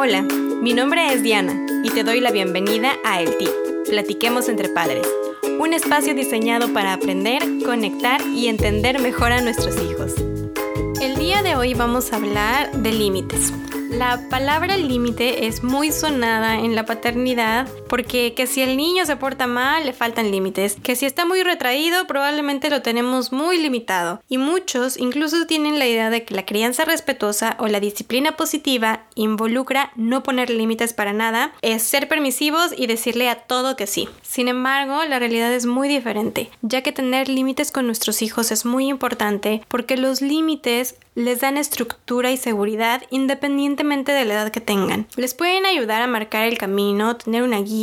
Hola, mi nombre es Diana y te doy la bienvenida a El Tip, Platiquemos entre Padres, un espacio diseñado para aprender, conectar y entender mejor a nuestros hijos. El día de hoy vamos a hablar de límites. La palabra límite es muy sonada en la paternidad porque que si el niño se porta mal le faltan límites, que si está muy retraído probablemente lo tenemos muy limitado y muchos incluso tienen la idea de que la crianza respetuosa o la disciplina positiva involucra no poner límites para nada, es ser permisivos y decirle a todo que sí. Sin embargo, la realidad es muy diferente, ya que tener límites con nuestros hijos es muy importante porque los límites les dan estructura y seguridad independientemente de la edad que tengan. Les pueden ayudar a marcar el camino, tener una guía,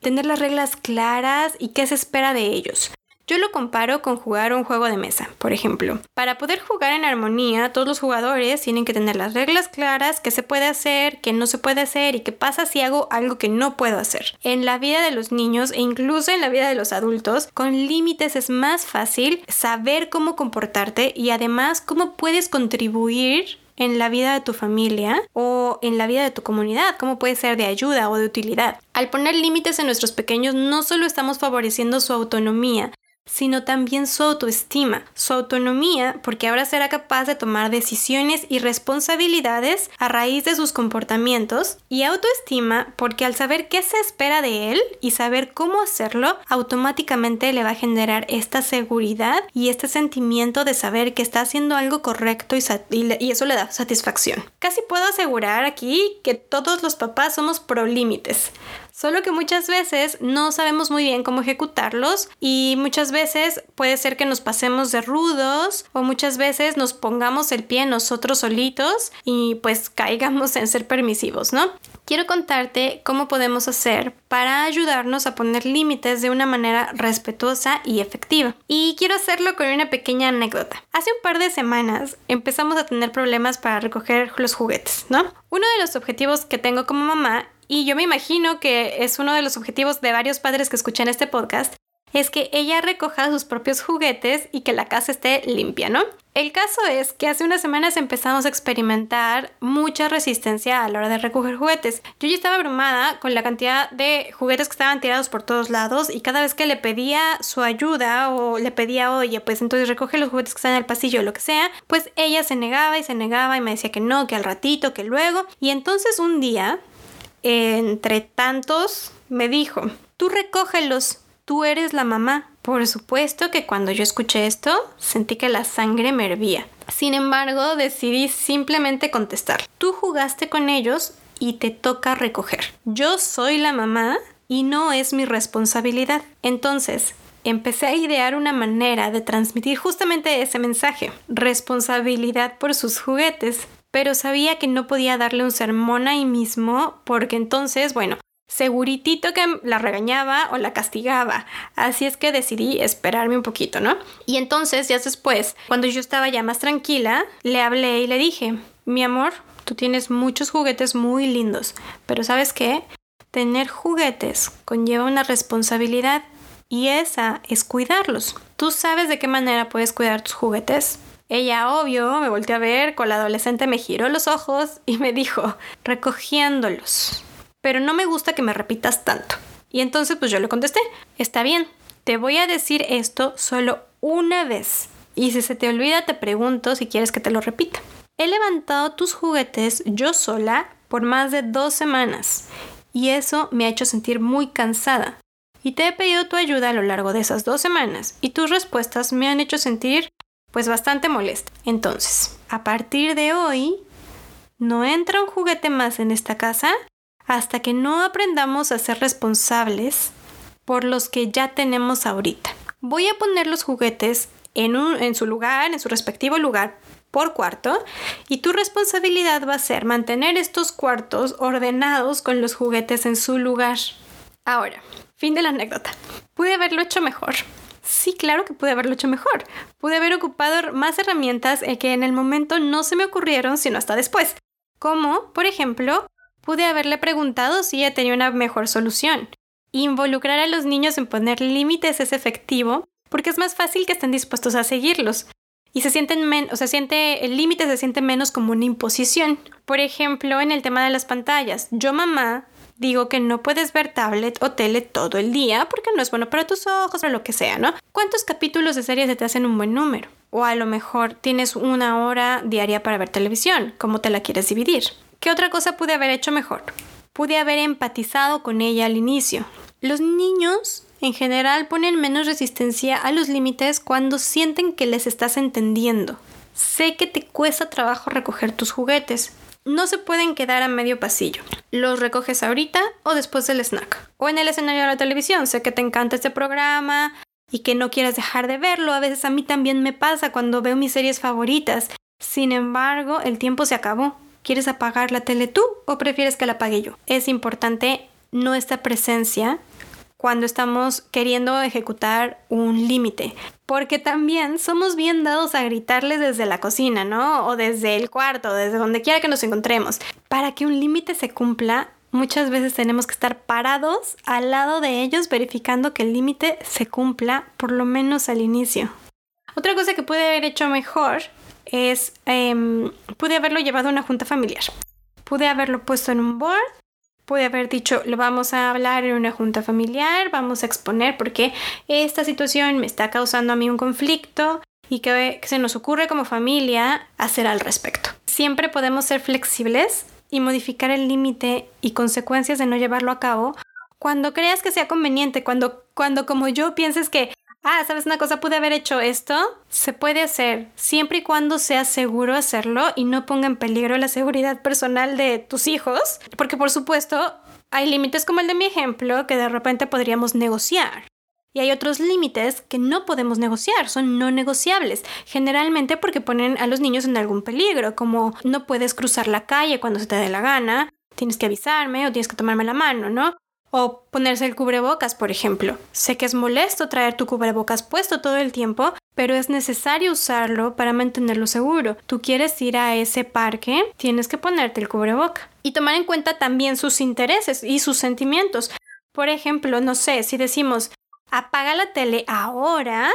tener las reglas claras y qué se espera de ellos. Yo lo comparo con jugar un juego de mesa, por ejemplo. Para poder jugar en armonía, todos los jugadores tienen que tener las reglas claras, qué se puede hacer, qué no se puede hacer y qué pasa si hago algo que no puedo hacer. En la vida de los niños e incluso en la vida de los adultos, con límites es más fácil saber cómo comportarte y además cómo puedes contribuir en la vida de tu familia o en la vida de tu comunidad, cómo puede ser de ayuda o de utilidad. Al poner límites en nuestros pequeños no solo estamos favoreciendo su autonomía, sino también su autoestima, su autonomía, porque ahora será capaz de tomar decisiones y responsabilidades a raíz de sus comportamientos, y autoestima, porque al saber qué se espera de él y saber cómo hacerlo, automáticamente le va a generar esta seguridad y este sentimiento de saber que está haciendo algo correcto y, y eso le da satisfacción. Casi puedo asegurar aquí que todos los papás somos pro límites. Solo que muchas veces no sabemos muy bien cómo ejecutarlos y muchas veces puede ser que nos pasemos de rudos o muchas veces nos pongamos el pie nosotros solitos y pues caigamos en ser permisivos, ¿no? Quiero contarte cómo podemos hacer para ayudarnos a poner límites de una manera respetuosa y efectiva. Y quiero hacerlo con una pequeña anécdota. Hace un par de semanas empezamos a tener problemas para recoger los juguetes, ¿no? Uno de los objetivos que tengo como mamá y yo me imagino que es uno de los objetivos de varios padres que escuchan este podcast, es que ella recoja sus propios juguetes y que la casa esté limpia, ¿no? El caso es que hace unas semanas empezamos a experimentar mucha resistencia a la hora de recoger juguetes. Yo ya estaba abrumada con la cantidad de juguetes que estaban tirados por todos lados y cada vez que le pedía su ayuda o le pedía, oye, pues entonces recoge los juguetes que están en el pasillo o lo que sea, pues ella se negaba y se negaba y me decía que no, que al ratito, que luego. Y entonces un día entre tantos, me dijo, tú recógelos, tú eres la mamá. Por supuesto que cuando yo escuché esto, sentí que la sangre me hervía. Sin embargo, decidí simplemente contestar. Tú jugaste con ellos y te toca recoger. Yo soy la mamá y no es mi responsabilidad. Entonces, empecé a idear una manera de transmitir justamente ese mensaje, responsabilidad por sus juguetes, pero sabía que no podía darle un sermón ahí mismo porque entonces, bueno, seguritito que la regañaba o la castigaba. Así es que decidí esperarme un poquito, ¿no? Y entonces, ya después, cuando yo estaba ya más tranquila, le hablé y le dije, mi amor, tú tienes muchos juguetes muy lindos, pero ¿sabes qué? Tener juguetes conlleva una responsabilidad y esa es cuidarlos. ¿Tú sabes de qué manera puedes cuidar tus juguetes? Ella, obvio, me volteó a ver, con la adolescente me giró los ojos y me dijo, recogiéndolos. Pero no me gusta que me repitas tanto. Y entonces pues yo le contesté, está bien, te voy a decir esto solo una vez. Y si se te olvida te pregunto si quieres que te lo repita. He levantado tus juguetes yo sola por más de dos semanas y eso me ha hecho sentir muy cansada. Y te he pedido tu ayuda a lo largo de esas dos semanas y tus respuestas me han hecho sentir pues bastante molesta. Entonces, a partir de hoy, no entra un juguete más en esta casa hasta que no aprendamos a ser responsables por los que ya tenemos ahorita. Voy a poner los juguetes en, su lugar, en su respectivo lugar por cuarto y tu responsabilidad va a ser mantener estos cuartos ordenados con los juguetes en su lugar. Ahora, fin de la anécdota. Pude haberlo hecho mejor. Sí, claro que pude haberlo hecho mejor. Pude haber ocupado más herramientas que en el momento no se me ocurrieron sino hasta después. Como, por ejemplo, pude haberle preguntado si ella tenía una mejor solución. Involucrar a los niños en poner límites es efectivo porque es más fácil que estén dispuestos a seguirlos. y se sienten menos, o sea, siente el límite se siente menos como una imposición. Por ejemplo, en el tema de las pantallas, yo mamá digo que no puedes ver tablet o tele todo el día porque no es bueno para tus ojos o lo que sea, ¿no? ¿Cuántos capítulos de series se te hacen un buen número? O a lo mejor tienes una hora diaria para ver televisión, ¿cómo te la quieres dividir? ¿Qué otra cosa pude haber hecho mejor? Pude haber empatizado con ella al inicio. Los niños en general ponen menos resistencia a los límites cuando sienten que les estás entendiendo. Sé que te cuesta trabajo recoger tus juguetes, no se pueden quedar a medio pasillo. Los recoges ahorita o después del snack. O en el escenario de la televisión. Sé que te encanta este programa y que no quieres dejar de verlo. A veces a mí también me pasa cuando veo mis series favoritas. Sin embargo, el tiempo se acabó. ¿Quieres apagar la tele tú o prefieres que la apague yo? Es importante nuestra presencia cuando estamos queriendo ejecutar un límite. Porque también somos bien dados a gritarles desde la cocina, ¿no? O desde el cuarto, desde donde quiera que nos encontremos. Para que un límite se cumpla, muchas veces tenemos que estar parados al lado de ellos verificando que el límite se cumpla, por lo menos al inicio. Otra cosa que pude haber hecho mejor es, eh, pude haberlo llevado a una junta familiar. Pude haberlo puesto en un board pude haber dicho, lo vamos a hablar en una junta familiar, vamos a exponer por qué esta situación me está causando a mí un conflicto y qué se nos ocurre como familia hacer al respecto. Siempre podemos ser flexibles y modificar el límite y consecuencias de no llevarlo a cabo cuando creas que sea conveniente, cuando, cuando como yo pienses que ah, ¿sabes una cosa? Pude haber hecho esto. Se puede hacer siempre y cuando sea seguro hacerlo y no ponga en peligro la seguridad personal de tus hijos. Porque por supuesto, hay límites como el de mi ejemplo que de repente podríamos negociar. Y hay otros límites que no podemos negociar, son no negociables, generalmente porque ponen a los niños en algún peligro, como no puedes cruzar la calle cuando se te dé la gana, tienes que avisarme o tienes que tomarme la mano, ¿no? O ponerse el cubrebocas, por ejemplo. Sé que es molesto traer tu cubrebocas puesto todo el tiempo, pero es necesario usarlo para mantenerlo seguro. Tú quieres ir a ese parque, tienes que ponerte el cubreboca. Y tomar en cuenta también sus intereses y sus sentimientos. Por ejemplo, no sé, si decimos, apaga la tele ahora,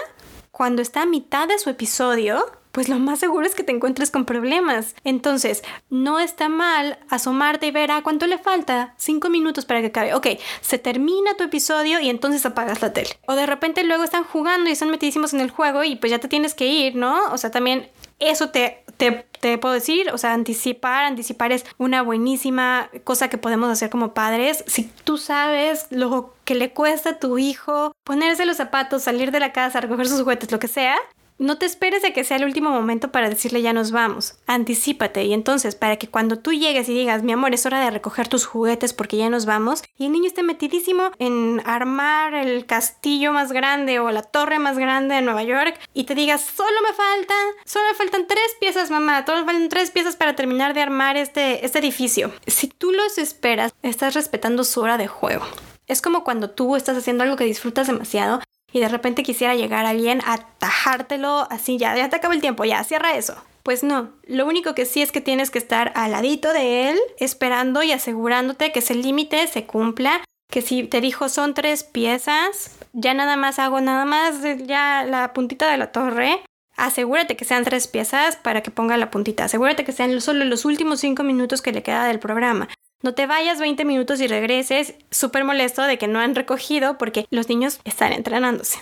cuando está a mitad de su episodio, pues lo más seguro es que te encuentres con problemas. Entonces, no está mal asomarte y ver a ah, cuánto le falta. Cinco minutos para que acabe. Ok, se termina tu episodio y entonces apagas la tele. O de repente luego están jugando y están metidísimos en el juego y pues ya te tienes que ir, ¿no? O sea, también eso te, te, te, puedo decir, o sea, anticipar, anticipar es una buenísima cosa que podemos hacer como padres. Si tú sabes lo que le cuesta a tu hijo ponerse los zapatos, salir de la casa, recoger sus juguetes, lo que sea, no te esperes a que sea el último momento para decirle ya nos vamos. Anticípate y entonces para que cuando tú llegues y digas, mi amor, es hora de recoger tus juguetes porque ya nos vamos, y el niño esté metidísimo en armar el castillo más grande o la torre más grande de Nueva York y te digas, solo me falta, solo me faltan tres piezas, mamá, solo me faltan tres piezas para terminar de armar este, este edificio. Si tú los esperas, estás respetando su hora de juego. Es como cuando tú estás haciendo algo que disfrutas demasiado y de repente quisiera llegar alguien a tajártelo así, ya, ya te acaba el tiempo, ya, cierra eso. Pues no, lo único que sí es que tienes que estar al ladito de él, esperando y asegurándote que ese límite se cumpla, que si te dijo son tres piezas, ya nada más hago nada más ya la puntita de la torre, asegúrate que sean tres piezas para que ponga la puntita. Asegúrate que sean solo los últimos cinco minutos que le queda del programa. No te vayas 20 minutos y regreses súper molesto de que no han recogido porque los niños están entrenándose.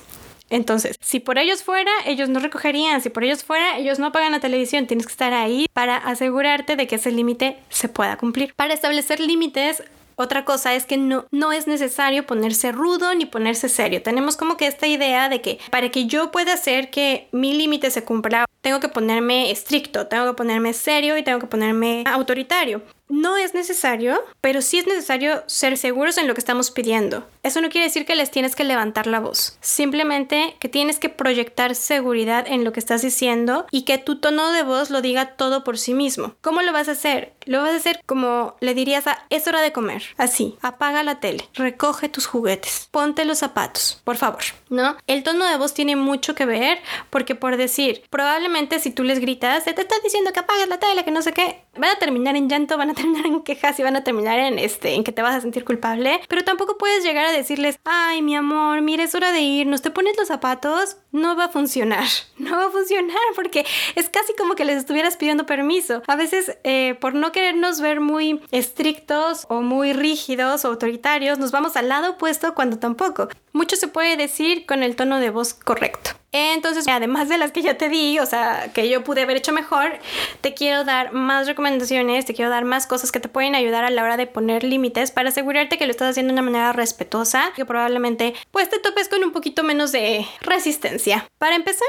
Entonces, si por ellos fuera, ellos no recogerían. Si por ellos fuera, ellos no pagan la televisión. Tienes que estar ahí para asegurarte de que ese límite se pueda cumplir. Para establecer límites, otra cosa es que no, no es necesario ponerse rudo ni ponerse serio. Tenemos como que esta idea de que para que yo pueda hacer que mi límite se cumpla, tengo que ponerme estricto, tengo que ponerme serio y tengo que ponerme autoritario. No es necesario, pero sí es necesario ser seguros en lo que estamos pidiendo. Eso no quiere decir que les tienes que levantar la voz. Simplemente que tienes que proyectar seguridad en lo que estás diciendo y que tu tono de voz lo diga todo por sí mismo. ¿Cómo lo vas a hacer? Lo vas a hacer como le dirías a es hora de comer. Así, apaga la tele, recoge tus juguetes, ponte los zapatos, por favor. ¿No? El tono de voz tiene mucho que ver porque por decir, probablemente si tú les gritas, te estás diciendo que apagues la tele, que no sé qué, van a terminar en llanto, van a terminar en quejas y van a terminar en este, en que te vas a sentir culpable, pero tampoco puedes llegar a decirles, ay, mi amor, mira, es hora de irnos, te pones los zapatos, no va a funcionar, no va a funcionar porque es casi como que les estuvieras pidiendo permiso. A veces, eh, por no querernos ver muy estrictos o muy rígidos o autoritarios, nos vamos al lado opuesto cuando tampoco. Mucho se puede decir con el tono de voz correcto. Entonces, además de las que ya te di, o sea, que yo pude haber hecho mejor, te quiero dar más recomendaciones, te quiero dar más cosas que te pueden ayudar a la hora de poner límites para asegurarte que lo estás haciendo de una manera respetuosa, que probablemente pues te topes con un poquito menos de resistencia. Para empezar,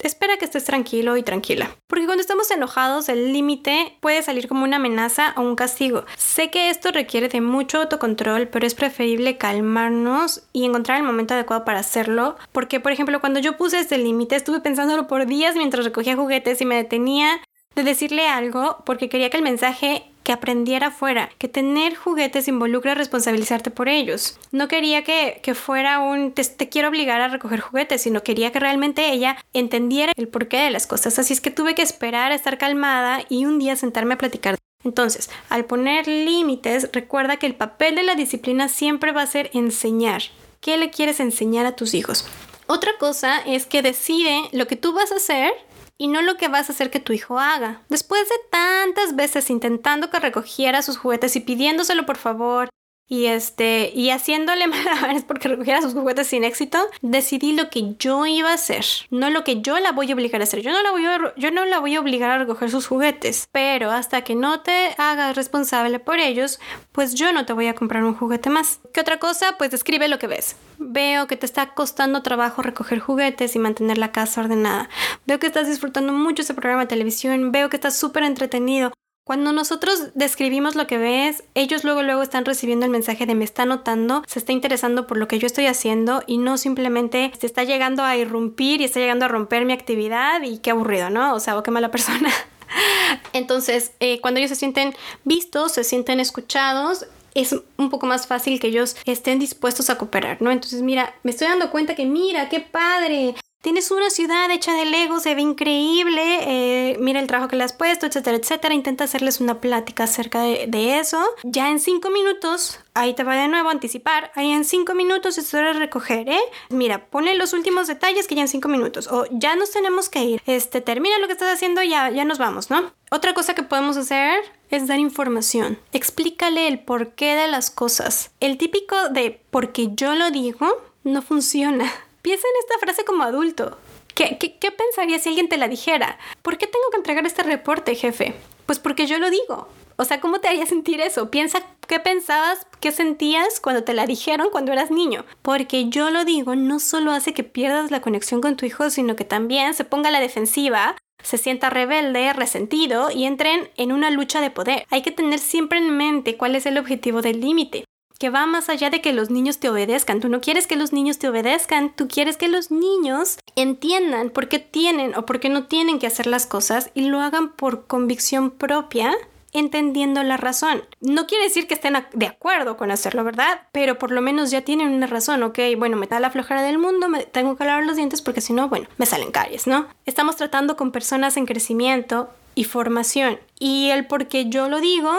espera que estés tranquilo y tranquila. Porque cuando estamos enojados, el límite puede salir como una amenaza o un castigo. Sé que esto requiere de mucho autocontrol, pero es preferible calmarnos y encontrar el momento adecuado para hacerlo. Porque, por ejemplo, cuando yo puse este límite, estuve pensándolo por días mientras recogía juguetes y me detenía de decirle algo porque quería que el mensaje que aprendiera fuera, que tener juguetes involucra responsabilizarte por ellos. No quería que, fuera un te, quiero obligar a recoger juguetes, sino quería que realmente ella entendiera el porqué de las cosas. Así es que tuve que esperar a estar calmada y un día sentarme a platicar. Entonces, al poner límites, recuerda que el papel de la disciplina siempre va a ser enseñar. ¿Qué le quieres enseñar a tus hijos? Otra cosa es que decide lo que tú vas a hacer y no lo que vas a hacer que tu hijo haga. Después de tantas veces intentando que recogiera sus juguetes y pidiéndoselo por favor y este y haciéndole malabares porque recogiera sus juguetes sin éxito, decidí lo que yo iba a hacer, no lo que yo la voy a obligar a hacer. Yo no la voy a, yo no la voy a obligar a recoger sus juguetes, pero hasta que no te hagas responsable por ellos, pues yo no te voy a comprar un juguete más. ¿Qué otra cosa? Pues describe lo que ves. Veo que te está costando trabajo recoger juguetes y mantener la casa ordenada. Veo que estás disfrutando mucho ese programa de televisión, veo que estás súper entretenido. Cuando nosotros describimos lo que ves, ellos luego luego están recibiendo el mensaje de me está notando, se está interesando por lo que yo estoy haciendo y no simplemente se está llegando a irrumpir y está llegando a romper mi actividad y qué aburrido, ¿no? O sea, o qué mala persona. Entonces, eh, cuando ellos se sienten vistos, se sienten escuchados, es un poco más fácil que ellos estén dispuestos a cooperar, ¿no? Entonces, mira, me estoy dando cuenta que, mira, qué padre, Tienes una ciudad hecha de Lego, se ve increíble, eh, mira el trabajo que le has puesto, etcétera, etcétera. Intenta hacerles una plática acerca de, eso. Ya en cinco minutos, ahí te va de nuevo a anticipar, ahí en cinco minutos es hora de recoger, ¿eh? Mira, ponle los últimos detalles que ya en cinco minutos, o ya nos tenemos que ir, este, termina lo que estás haciendo, ya, ya nos vamos, ¿no? Otra cosa que podemos hacer es dar información. Explícale el porqué de las cosas. El típico de porque yo lo digo no funciona. Piensa en esta frase como adulto. ¿Qué, qué, pensaría si alguien te la dijera? ¿Por qué tengo que entregar este reporte, jefe? Pues porque yo lo digo. O sea, ¿cómo te haría sentir eso? Piensa qué pensabas, qué sentías cuando te la dijeron cuando eras niño. Porque yo lo digo, no solo hace que pierdas la conexión con tu hijo, sino que también se ponga a la defensiva, se sienta rebelde, resentido y entren en una lucha de poder. Hay que tener siempre en mente cuál es el objetivo del límite que va más allá de que los niños te obedezcan. Tú no quieres que los niños te obedezcan, tú quieres que los niños entiendan por qué tienen o por qué no tienen que hacer las cosas y lo hagan por convicción propia entendiendo la razón. No quiere decir que estén de acuerdo con hacerlo, ¿verdad? Pero por lo menos ya tienen una razón, ok, bueno, me da la flojera del mundo, me tengo que lavar los dientes porque si no, bueno, me salen caries, ¿no? Estamos tratando con personas en crecimiento y formación y el por qué yo lo digo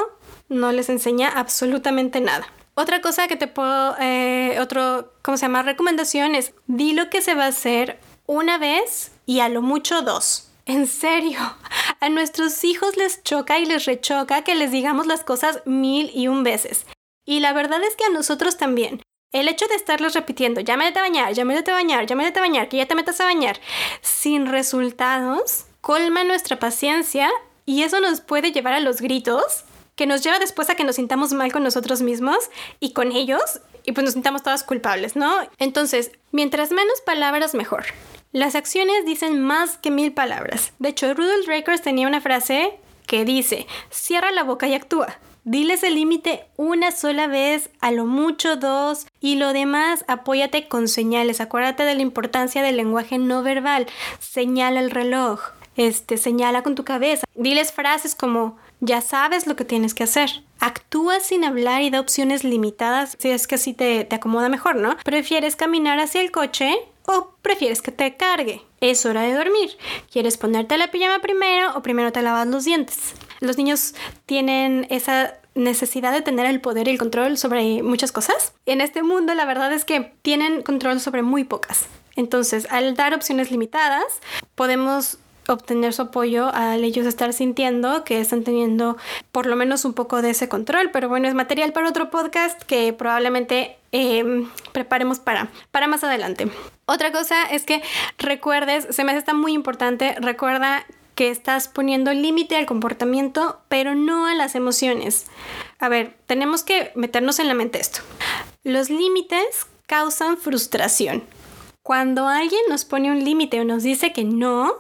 no les enseña absolutamente nada. Otra cosa que te puedo, eh, otro, ¿cómo se llama? Recomendación es, di lo que se va a hacer una vez y a lo mucho dos. En serio, a nuestros hijos les choca y les rechoca que les digamos las cosas mil y un veces. Y la verdad es que a nosotros también. El hecho de estarles repitiendo, ya métete a bañar, ya métete a bañar, ya métete a bañar, que ya te metas a bañar, sin resultados, colma nuestra paciencia y eso nos puede llevar a los gritos que nos lleva después a que nos sintamos mal con nosotros mismos y con ellos y pues nos sintamos todas culpables, ¿no? Entonces, mientras menos palabras, mejor. Las acciones dicen más que mil palabras. De hecho, Rudolf Rakers tenía una frase que dice, cierra la boca y actúa. Diles el límite una sola vez, a lo mucho dos, y lo demás apóyate con señales. Acuérdate de la importancia del lenguaje no verbal. Señala el reloj, este, señala con tu cabeza. Diles frases como ya sabes lo que tienes que hacer. Actúa sin hablar y da opciones limitadas si es que así te, te acomoda mejor, ¿no? ¿Prefieres caminar hacia el coche o prefieres que te cargue? Es hora de dormir. ¿Quieres ponerte la pijama primero o primero te lavas los dientes? Los niños tienen esa necesidad de tener el poder y el control sobre muchas cosas. En este mundo la verdad es que tienen control sobre muy pocas. Entonces, al dar opciones limitadas, podemos obtener su apoyo al ellos estar sintiendo que están teniendo por lo menos un poco de ese control. Pero bueno, es material para otro podcast que probablemente em, preparemos para, para más adelante. Otra cosa es que recuerdes, se me hace está muy importante, recuerda que estás poniendo límite al comportamiento, pero no a las emociones. A ver, tenemos que meternos en la mente esto. Los límites causan frustración. Cuando alguien nos pone un límite o nos dice que no,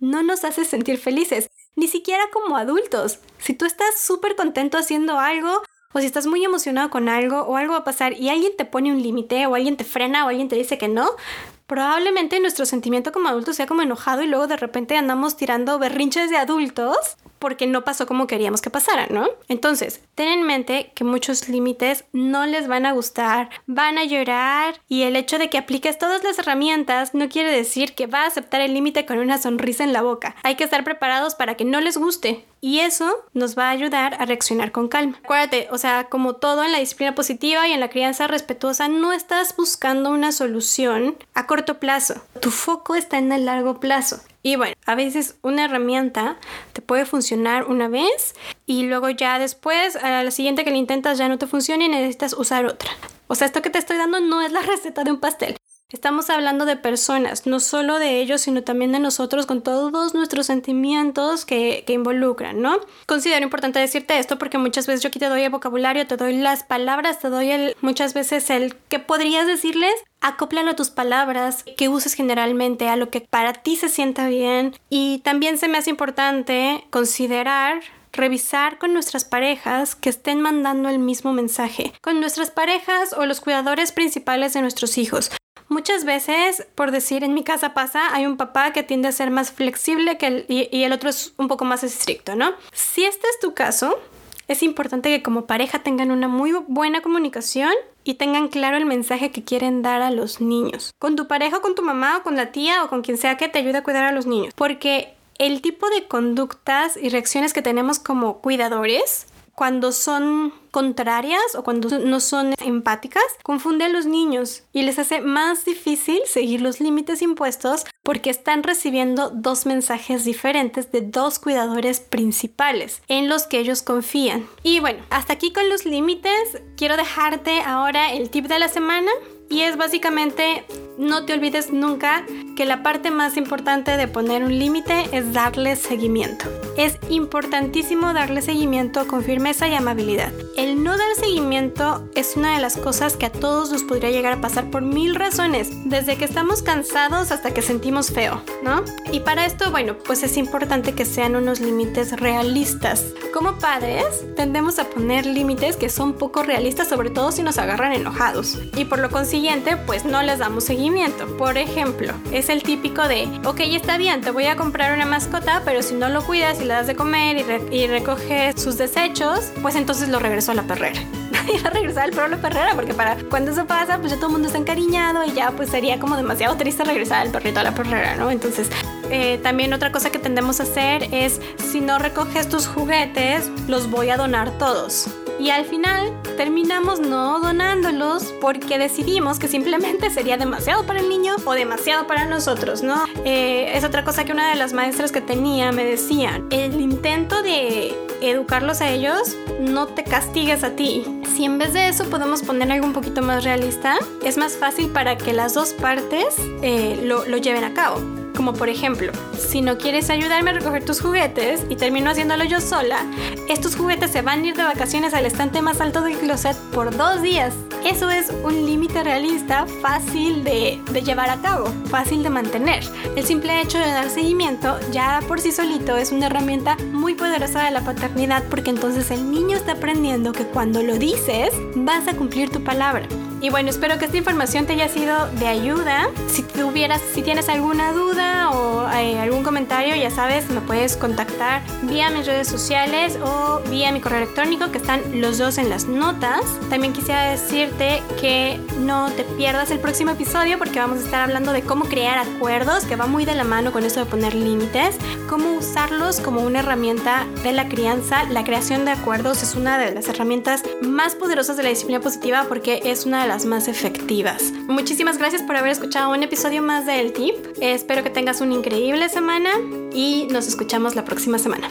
no nos hace sentir felices, ni siquiera como adultos. Si tú estás súper contento haciendo algo, o si estás muy emocionado con algo, o algo va a pasar y alguien te pone un límite, o alguien te frena, o alguien te dice que no, probablemente nuestro sentimiento como adultos sea como enojado y luego de repente andamos tirando berrinches de adultos porque no pasó como queríamos que pasara, ¿no? Entonces, ten en mente que muchos límites no les van a gustar, van a llorar y el hecho de que apliques todas las herramientas no quiere decir que va a aceptar el límite con una sonrisa en la boca. Hay que estar preparados para que no les guste. Y eso nos va a ayudar a reaccionar con calma. Acuérdate, o sea, como todo en la disciplina positiva y en la crianza respetuosa, no estás buscando una solución a corto plazo. Tu foco está en el largo plazo. Y bueno, a veces una herramienta te puede funcionar una vez y luego ya después, a la siguiente que le intentas ya no te funciona y necesitas usar otra. O sea, esto que te estoy dando no es la receta de un pastel. Estamos hablando de personas, no solo de ellos, sino también de nosotros con todos nuestros sentimientos que, que, involucran, ¿no? Considero importante decirte esto porque muchas veces yo aquí te doy el vocabulario, te doy las palabras, te doy el, muchas veces el que podrías decirles, acóplalo a tus palabras que uses generalmente, a lo que para ti se sienta bien. Y también se me hace importante considerar revisar con nuestras parejas que estén mandando el mismo mensaje, con nuestras parejas o los cuidadores principales de nuestros hijos. Muchas veces, por decir, en mi casa pasa, hay un papá que tiende a ser más flexible que el, y, el otro es un poco más estricto, ¿no? Si este es tu caso, es importante que como pareja tengan una muy buena comunicación y tengan claro el mensaje que quieren dar a los niños. Con tu pareja, con tu mamá o con la tía o con quien sea que te ayude a cuidar a los niños. Porque el tipo de conductas y reacciones que tenemos como cuidadores cuando son contrarias o cuando no son empáticas, confunde a los niños y les hace más difícil seguir los límites impuestos porque están recibiendo dos mensajes diferentes de dos cuidadores principales en los que ellos confían. Y bueno, hasta aquí con los límites, quiero dejarte ahora el tip de la semana y es básicamente no te olvides nunca que la parte más importante de poner un límite es darle seguimiento. Es importantísimo darle seguimiento con firmeza y amabilidad. El no dar seguimiento es una de las cosas que a todos nos podría llegar a pasar por mil razones, desde que estamos cansados hasta que sentimos feo, ¿no? Y para esto, bueno, pues es importante que sean unos límites realistas. Como padres, tendemos a poner límites que son poco realistas, sobre todo si nos agarran enojados. Y por lo consiguiente, pues no les damos seguimiento por ejemplo, es el típico de, ok, está bien, te voy a comprar una mascota, pero si no lo cuidas y le das de comer y, recoges sus desechos, pues entonces lo regreso a la perrera. y a regresar al perro a la perrera, porque para cuando eso pasa, pues ya todo el mundo está encariñado y ya pues sería como demasiado triste regresar al perrito a la perrera, ¿no? Entonces, eh, también otra cosa que tendemos a hacer es, si no recoges tus juguetes, los voy a donar todos. Y al final terminamos no donándolos porque decidimos que simplemente sería demasiado para el niño o demasiado para nosotros, ¿no? Eh, es otra cosa que una de las maestras que tenía me decía, el intento de educarlos a ellos, no te castigues a ti. Si en vez de eso podemos poner algo un poquito más realista, es más fácil para que las dos partes eh, lo, lo lleven a cabo. Como por ejemplo, si no quieres ayudarme a recoger tus juguetes y termino haciéndolo yo sola, estos juguetes se van a ir de vacaciones al estante más alto del closet por dos días. Eso es un límite realista fácil de, llevar a cabo, fácil de mantener. El simple hecho de dar seguimiento ya por sí solito es una herramienta muy poderosa de la paternidad porque entonces el niño está aprendiendo que cuando lo dices vas a cumplir tu palabra. Y bueno, espero que esta información te haya sido de ayuda. Si tuvieras, si tienes alguna duda o eh, algún comentario, ya sabes, me puedes contactar vía mis redes sociales o vía mi correo electrónico, que están los dos en las notas. También quisiera decirte que no te pierdas el próximo episodio porque vamos a estar hablando de cómo crear acuerdos, que va muy de la mano con eso de poner límites, cómo usarlos como una herramienta de la crianza. La creación de acuerdos es una de las herramientas más poderosas de la disciplina positiva porque es una de las más efectivas. Muchísimas gracias por haber escuchado un episodio más de El Tip. Espero que tengas una increíble semana y nos escuchamos la próxima semana.